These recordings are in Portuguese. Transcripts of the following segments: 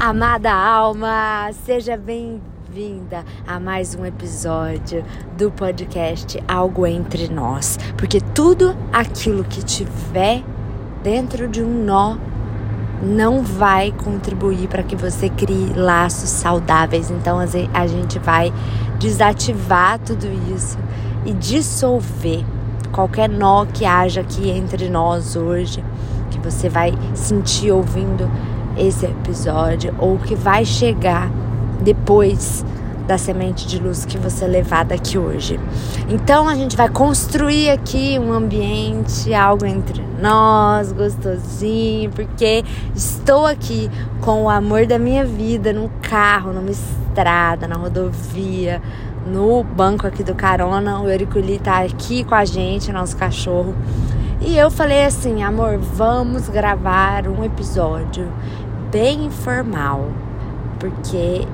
Amada alma, seja bem-vinda a mais um episódio do podcast Algo Entre Nós. Porque tudo aquilo que tiver dentro de um nó não vai contribuir para que você crie laços saudáveis. Então a gente vai desativar tudo isso e dissolver qualquer nó que haja aqui entre nós hoje, que você vai sentir ouvindo esse episódio ou que vai chegar depois da semente de luz que você levar daqui hoje. Então a gente vai construir aqui um ambiente, algo entre nós, gostosinho, porque estou aqui com o amor da minha vida no carro, numa estrada, na rodovia, no banco aqui do carona. O Ericuli tá aqui com a gente, nosso cachorro. E eu falei assim, amor, vamos gravar um episódio bem informal, porque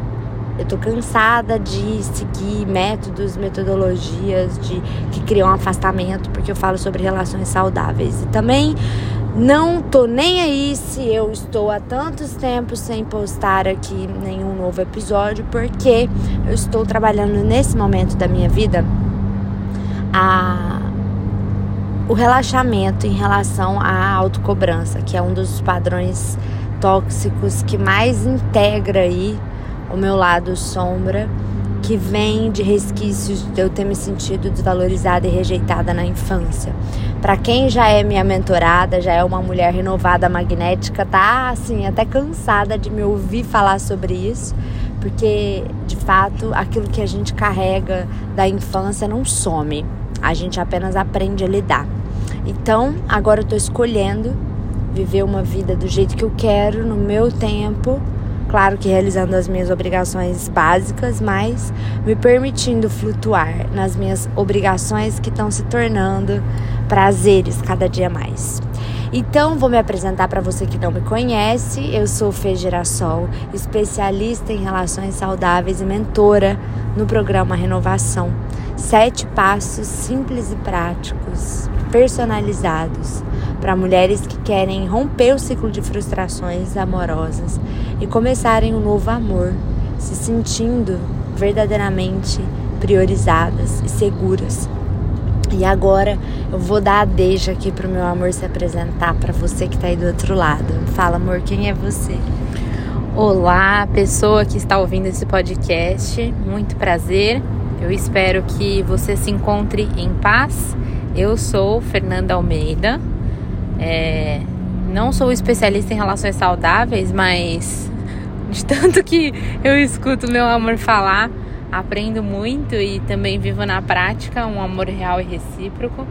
eu tô cansada de seguir métodos, metodologias de que criam um afastamento, porque eu falo sobre relações saudáveis. E também não tô nem aí se eu estou há tantos tempos sem postar aqui nenhum novo episódio, porque eu estou trabalhando nesse momento da minha vida a o relaxamento em relação à autocobrança, que é um dos padrões tóxicos que mais integra aí o meu lado sombra, que vem de resquícios de eu ter me sentido desvalorizada e rejeitada na infância. Para quem já é minha mentorada, já é uma mulher renovada magnética, tá assim, até cansada de me ouvir falar sobre isso, porque de fato aquilo que a gente carrega da infância não some. A gente apenas aprende a lidar. Então, agora eu tô escolhendo viver uma vida do jeito que eu quero, no meu tempo. Claro que realizando as minhas obrigações básicas, mas me permitindo flutuar nas minhas obrigações que estão se tornando prazeres cada dia mais. Então, vou me apresentar para você que não me conhece. Eu sou Fê Girassol, especialista em relações saudáveis e mentora no programa Renovação. Sete passos simples e práticos, personalizados para mulheres que querem romper o ciclo de frustrações amorosas e começarem um novo amor, se sentindo verdadeiramente priorizadas e seguras. E agora eu vou dar a deixa aqui pro meu amor se apresentar para você que tá aí do outro lado. Fala, amor, quem é você? Olá, pessoa que está ouvindo esse podcast. Muito prazer. Eu espero que você se encontre em paz. Eu sou Fernanda Almeida, é, não sou especialista em relações saudáveis, mas de tanto que eu escuto meu amor falar, aprendo muito e também vivo na prática um amor real e recíproco.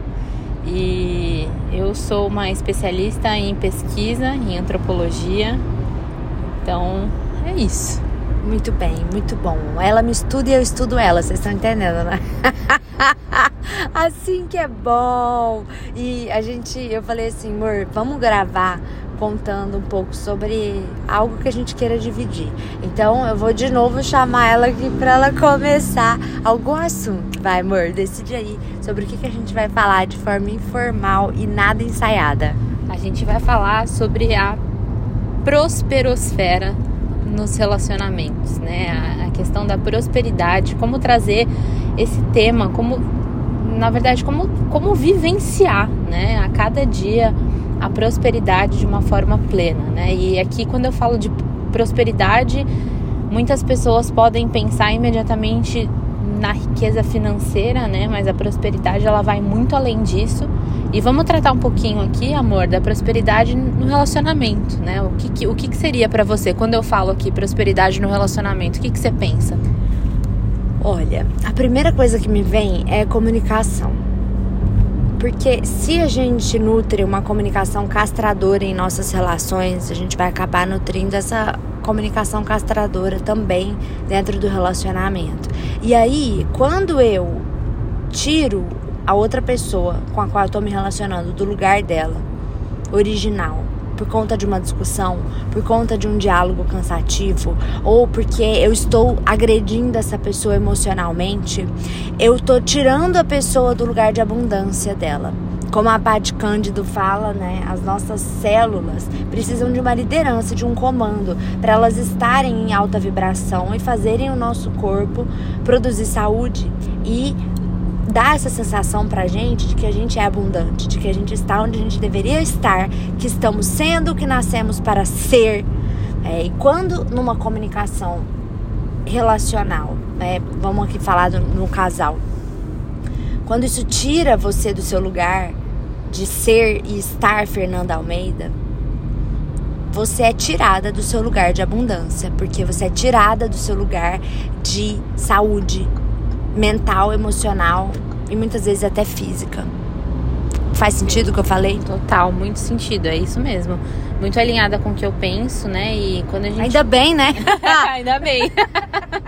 E eu sou uma especialista em pesquisa, em antropologia. Então, é isso. Muito bem, muito bom. Ela me estuda e eu estudo ela, vocês estão entendendo, né? assim que é bom. E a gente, eu falei assim, amor, vamos gravar contando um pouco sobre algo que a gente queira dividir. Então eu vou de novo chamar ela aqui para ela começar algum assunto. Vai, amor, decide aí sobre o que, que a gente vai falar de forma informal e nada ensaiada. A gente vai falar sobre a prosperosfera nos relacionamentos, né? A, a questão da prosperidade, como trazer esse tema, como na verdade, como, como vivenciar, né, a cada dia a prosperidade de uma forma plena, né? E aqui quando eu falo de prosperidade, muitas pessoas podem pensar imediatamente na riqueza financeira, né? Mas a prosperidade ela vai muito além disso. E vamos tratar um pouquinho aqui, amor, da prosperidade no relacionamento, né? O que, o que seria para você quando eu falo aqui prosperidade no relacionamento? O que, que você pensa? Olha, a primeira coisa que me vem é comunicação. Porque se a gente nutre uma comunicação castradora em nossas relações, a gente vai acabar nutrindo essa comunicação castradora também dentro do relacionamento. E aí, quando eu tiro a outra pessoa com a qual eu tô me relacionando do lugar dela, original, por conta de uma discussão, por conta de um diálogo cansativo, ou porque eu estou agredindo essa pessoa emocionalmente, eu estou tirando a pessoa do lugar de abundância dela. como a Paty Cândido fala, né, as nossas células precisam de uma liderança, de um comando, para elas estarem em alta vibração e fazerem o nosso corpo produzir saúde e dar essa sensação pra gente de que a gente é abundante, de que a gente está onde a gente deveria estar, que estamos sendo o que nascemos para ser. É, e quando numa comunicação relacional, né, vamos aqui falar do, no casal, quando isso tira você do seu lugar de ser e estar Fernanda Almeida, você é tirada do seu lugar de abundância, porque você é tirada do seu lugar de saúde mental, emocional e muitas vezes até física. Faz sentido o que eu falei? Total, muito sentido, é isso mesmo. Muito alinhada com o que eu penso, né? E quando a gente. Ainda bem, né? Ainda bem.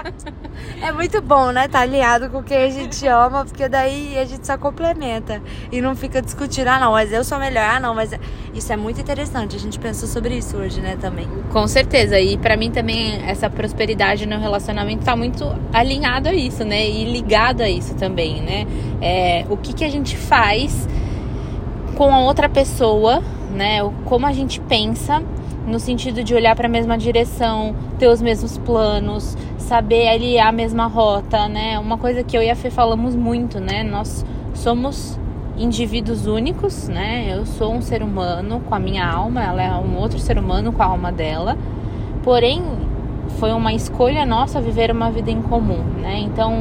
é muito bom, né? Tá alinhado com quem a gente ama, porque daí a gente só complementa. E não fica discutindo, ah, não, mas eu sou melhor, ah, não, mas. Isso é muito interessante. A gente pensou sobre isso hoje, né, também. Com certeza. E para mim também essa prosperidade no relacionamento tá muito alinhado a isso, né? E ligado a isso também, né? É, o que, que a gente faz com a outra pessoa, né? Como a gente pensa no sentido de olhar para a mesma direção, ter os mesmos planos, saber aliar a mesma rota, né? Uma coisa que eu e a Fê falamos muito, né? Nós somos indivíduos únicos, né? Eu sou um ser humano com a minha alma, ela é um outro ser humano com a alma dela. Porém, foi uma escolha nossa viver uma vida em comum, né? Então,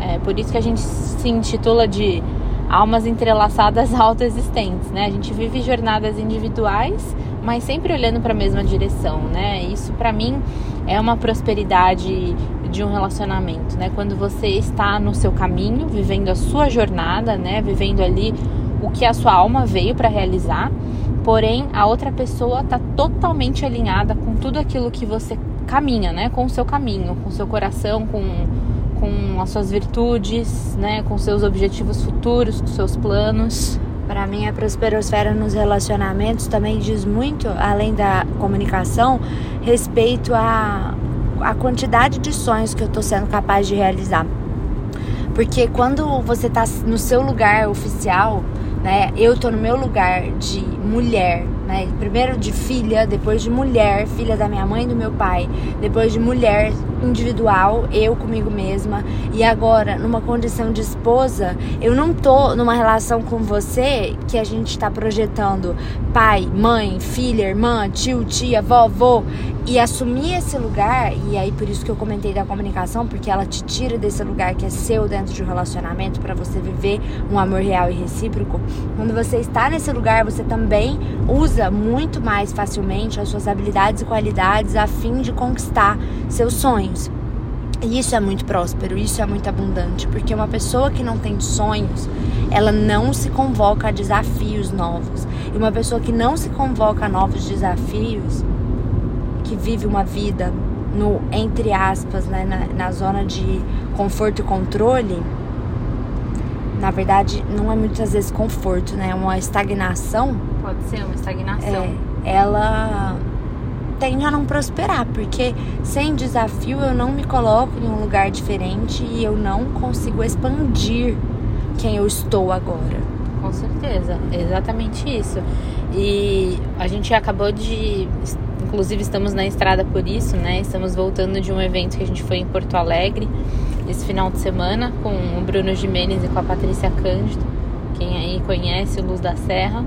é por isso que a gente se intitula de almas entrelaçadas autoexistentes, né? A gente vive jornadas individuais, mas sempre olhando para a mesma direção, né? Isso para mim é uma prosperidade de um relacionamento, né? Quando você está no seu caminho, vivendo a sua jornada, né? Vivendo ali o que a sua alma veio para realizar, porém a outra pessoa está totalmente alinhada com tudo aquilo que você caminha, né? Com o seu caminho, com o seu coração, com com as suas virtudes, né, com seus objetivos futuros, com seus planos. Para mim, a prosperosfera nos relacionamentos também diz muito, além da comunicação, respeito à, à quantidade de sonhos que eu estou sendo capaz de realizar. Porque quando você está no seu lugar oficial, né, eu estou no meu lugar de mulher, né? Primeiro de filha, depois de mulher, filha da minha mãe e do meu pai, depois de mulher individual, eu comigo mesma, e agora numa condição de esposa, eu não tô numa relação com você que a gente está projetando pai, mãe, filha, irmã, tio, tia, vovô, e assumir esse lugar, e aí por isso que eu comentei da comunicação, porque ela te tira desse lugar que é seu dentro de um relacionamento para você viver um amor real e recíproco. Quando você está nesse lugar, você também usa muito mais facilmente as suas habilidades e qualidades a fim de conquistar seus sonhos. E isso é muito próspero, isso é muito abundante, porque uma pessoa que não tem sonhos, ela não se convoca a desafios novos. E uma pessoa que não se convoca a novos desafios, que vive uma vida no entre aspas, né, na, na zona de conforto e controle, na verdade, não é muitas vezes conforto, né? É uma estagnação. Pode ser uma estagnação. É, ela tende a não prosperar, porque sem desafio eu não me coloco em um lugar diferente e eu não consigo expandir quem eu estou agora. Com certeza, exatamente isso. E a gente acabou de. Inclusive, estamos na estrada por isso, né? Estamos voltando de um evento que a gente foi em Porto Alegre esse final de semana com o Bruno Jimenez e com a Patrícia Cândido, quem aí conhece o Luz da Serra.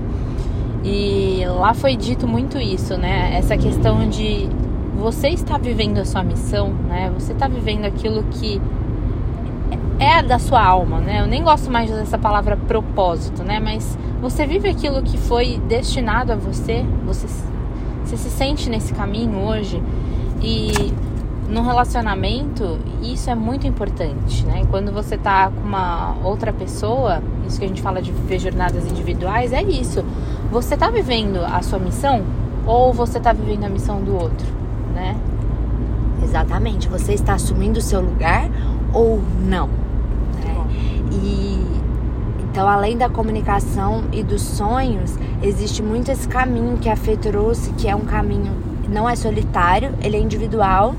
E lá foi dito muito isso, né? Essa questão de você está vivendo a sua missão, né? Você está vivendo aquilo que é da sua alma, né? Eu nem gosto mais dessa palavra propósito, né? Mas você vive aquilo que foi destinado a você, você, você se sente nesse caminho hoje e no relacionamento, isso é muito importante, né? Quando você tá com uma outra pessoa, isso que a gente fala de viver jornadas individuais, é isso. Você tá vivendo a sua missão ou você tá vivendo a missão do outro, né? Exatamente. Você está assumindo o seu lugar ou não. Né? E então, além da comunicação e dos sonhos, existe muito esse caminho que a Fê trouxe, que é um caminho não é solitário, ele é individual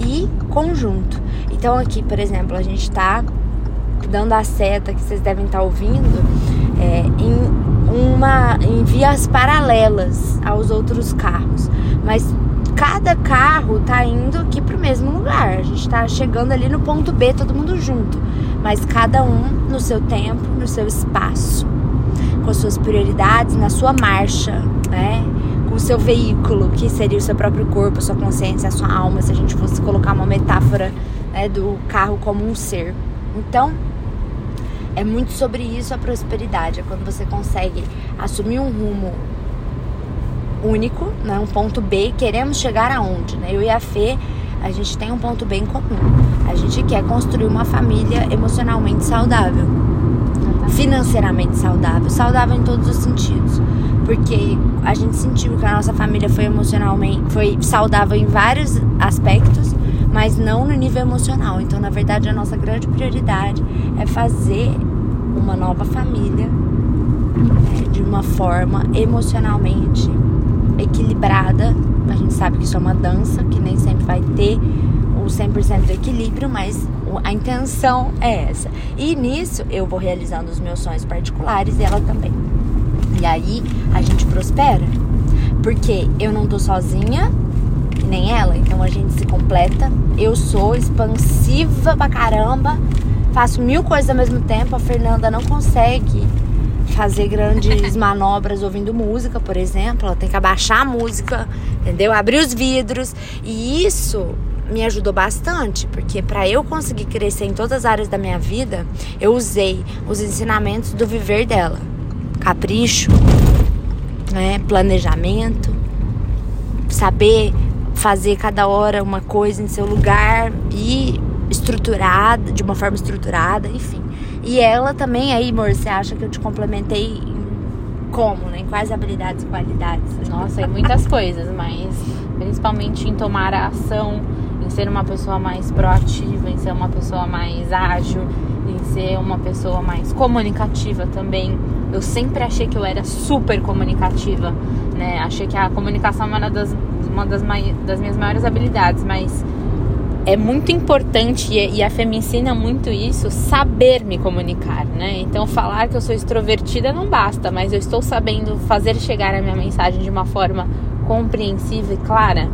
e conjunto. Então aqui, por exemplo, a gente está dando a seta que vocês devem estar tá ouvindo é, em uma em vias paralelas aos outros carros, mas cada carro tá indo aqui pro mesmo lugar. A gente tá chegando ali no ponto B, todo mundo junto, mas cada um no seu tempo, no seu espaço, com as suas prioridades, na sua marcha, né? Com o seu veículo, que seria o seu próprio corpo, a sua consciência, a sua alma, se a gente fosse colocar uma metáfora né, do carro como um ser. Então, é muito sobre isso a prosperidade, é quando você consegue assumir um rumo único, né, um ponto B, queremos chegar aonde, né? Eu e a Fê, a gente tem um ponto B em comum. A gente quer construir uma família emocionalmente saudável, financeiramente saudável, saudável em todos os sentidos. Porque a gente sentiu que a nossa família foi emocionalmente, foi saudável em vários aspectos, mas não no nível emocional. Então, na verdade, a nossa grande prioridade é fazer uma nova família é, de uma forma emocionalmente equilibrada. A gente sabe que isso é uma dança, que nem sempre vai ter o 100% do equilíbrio, mas a intenção é essa. E nisso eu vou realizando os meus sonhos particulares e ela também. E aí a gente prospera. Porque eu não tô sozinha, nem ela, então a gente se completa. Eu sou expansiva pra caramba, faço mil coisas ao mesmo tempo. A Fernanda não consegue fazer grandes manobras ouvindo música, por exemplo. Ela tem que abaixar a música, entendeu? Abrir os vidros. E isso me ajudou bastante, porque para eu conseguir crescer em todas as áreas da minha vida, eu usei os ensinamentos do viver dela. Capricho, né, planejamento, saber fazer cada hora uma coisa em seu lugar e estruturada, de uma forma estruturada, enfim. E ela também, aí, amor, você acha que eu te complementei como, né? Em quais habilidades e qualidades? Nossa, em muitas coisas, mas principalmente em tomar a ação, em ser uma pessoa mais proativa, em ser uma pessoa mais ágil, em ser uma pessoa mais comunicativa também. Eu sempre achei que eu era super comunicativa, né? Achei que a comunicação era uma das, uma das, das minhas maiores habilidades, mas é muito importante e a Fê me ensina muito isso, saber me comunicar, né? Então falar que eu sou extrovertida não basta, mas eu estou sabendo fazer chegar a minha mensagem de uma forma compreensível e clara,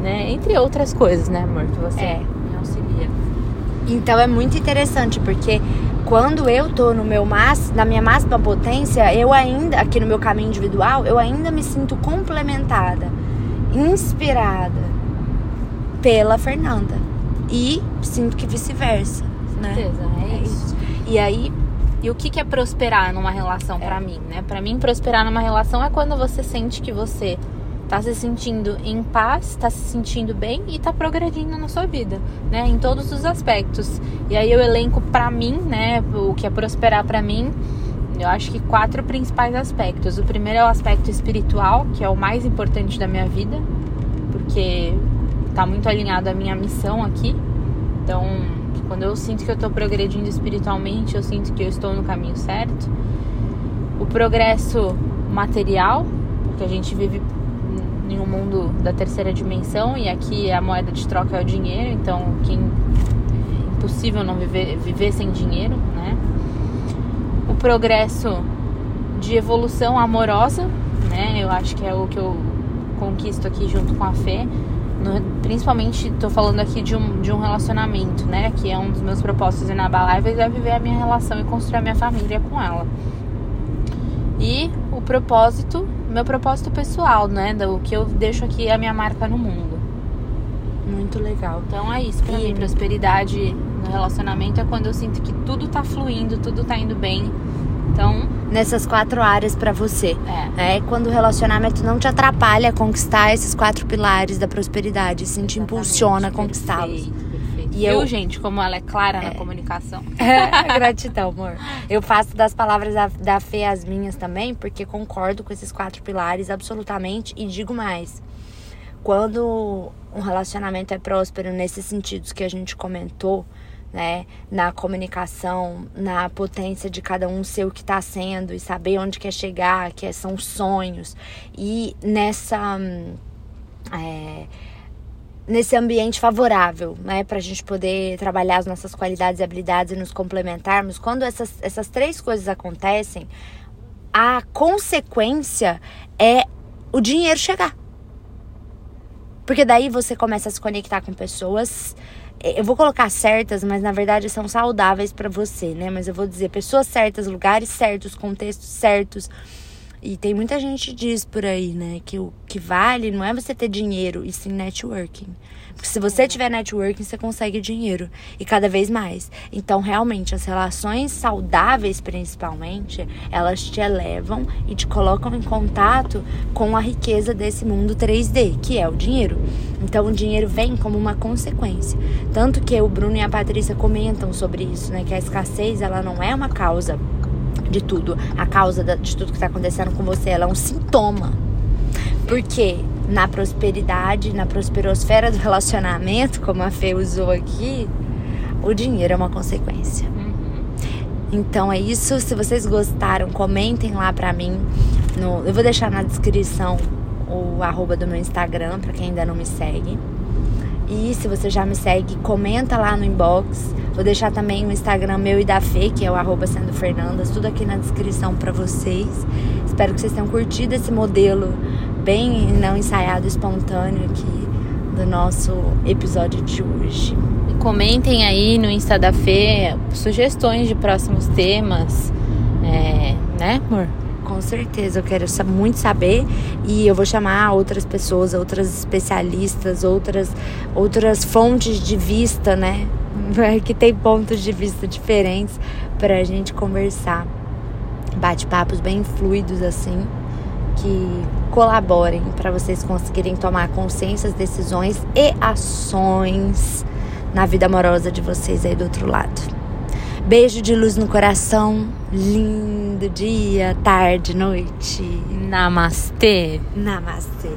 né? Entre outras coisas, né, amor, que você é. me auxilia. Então é muito interessante porque quando eu tô no meu máximo, na minha máxima potência, eu ainda aqui no meu caminho individual, eu ainda me sinto complementada, inspirada pela Fernanda e sinto que vice-versa. Né? Certeza, é, é isso. E aí. E o que, que é prosperar numa relação é. para mim, né? Para mim, prosperar numa relação é quando você sente que você tá se sentindo em paz, tá se sentindo bem e tá progredindo na sua vida, né? Em todos os aspectos. E aí eu elenco para mim, né, o que é prosperar para mim, eu acho que quatro principais aspectos. O primeiro é o aspecto espiritual, que é o mais importante da minha vida, porque tá muito alinhado à minha missão aqui. Então, quando eu sinto que eu tô progredindo espiritualmente, eu sinto que eu estou no caminho certo. O progresso material, porque a gente vive em um mundo da terceira dimensão e aqui a moeda de troca é o dinheiro, então quem é impossível não viver, viver sem dinheiro, né? Progresso de evolução amorosa, né? Eu acho que é o que eu conquisto aqui junto com a fé no, principalmente estou falando aqui de um, de um relacionamento, né? Que é um dos meus propósitos inabaláveis é viver a minha relação e construir a minha família com ela. E o propósito, meu propósito pessoal, né? Do que eu deixo aqui a minha marca no mundo. Muito legal. Então é isso pra e... mim. Prosperidade no relacionamento é quando eu sinto que tudo tá fluindo, tudo tá indo bem então, nessas quatro áreas para você. É. é. Quando o relacionamento não te atrapalha a conquistar esses quatro pilares da prosperidade, sim te impulsiona a conquistá-los. E eu, gente, como ela é clara é. na comunicação. É, gratidão, amor. Eu faço das palavras da, da Fê as minhas também, porque concordo com esses quatro pilares absolutamente e digo mais. Quando um relacionamento é próspero nesses sentidos que a gente comentou, né? Na comunicação, na potência de cada um ser o que está sendo e saber onde quer chegar, que são sonhos. E nessa. É, nesse ambiente favorável, né, para a gente poder trabalhar as nossas qualidades e habilidades e nos complementarmos, quando essas, essas três coisas acontecem, a consequência é o dinheiro chegar. Porque daí você começa a se conectar com pessoas. Eu vou colocar certas, mas na verdade são saudáveis para você, né? Mas eu vou dizer pessoas certas, lugares certos, contextos certos. E tem muita gente diz por aí, né, que o que vale não é você ter dinheiro, e sim networking. Porque se você tiver networking, você consegue dinheiro. E cada vez mais. Então, realmente, as relações saudáveis, principalmente, elas te elevam e te colocam em contato com a riqueza desse mundo 3D, que é o dinheiro. Então, o dinheiro vem como uma consequência. Tanto que o Bruno e a Patrícia comentam sobre isso, né? Que a escassez, ela não é uma causa de tudo. A causa de tudo que está acontecendo com você, ela é um sintoma. Porque na prosperidade, na prosperosfera do relacionamento, como a Fê usou aqui, o dinheiro é uma consequência. Uhum. Então é isso. Se vocês gostaram, comentem lá pra mim. No, eu vou deixar na descrição o arroba do meu Instagram, para quem ainda não me segue. E se você já me segue, comenta lá no inbox. Vou deixar também o Instagram meu e da Fê, que é o arroba sendo Fernandas, tudo aqui na descrição para vocês. Espero que vocês tenham curtido esse modelo bem não ensaiado, espontâneo aqui do nosso episódio de hoje. Comentem aí no Insta da Fê sugestões de próximos temas, é, né, amor? Com certeza, eu quero muito saber e eu vou chamar outras pessoas, outras especialistas, outras, outras fontes de vista, né? Que tem pontos de vista diferentes para a gente conversar. Bate-papos bem fluidos assim que colaborem para vocês conseguirem tomar consciências, decisões e ações na vida amorosa de vocês aí do outro lado. Beijo de luz no coração. Lindo dia, tarde, noite. Namastê. Namastê.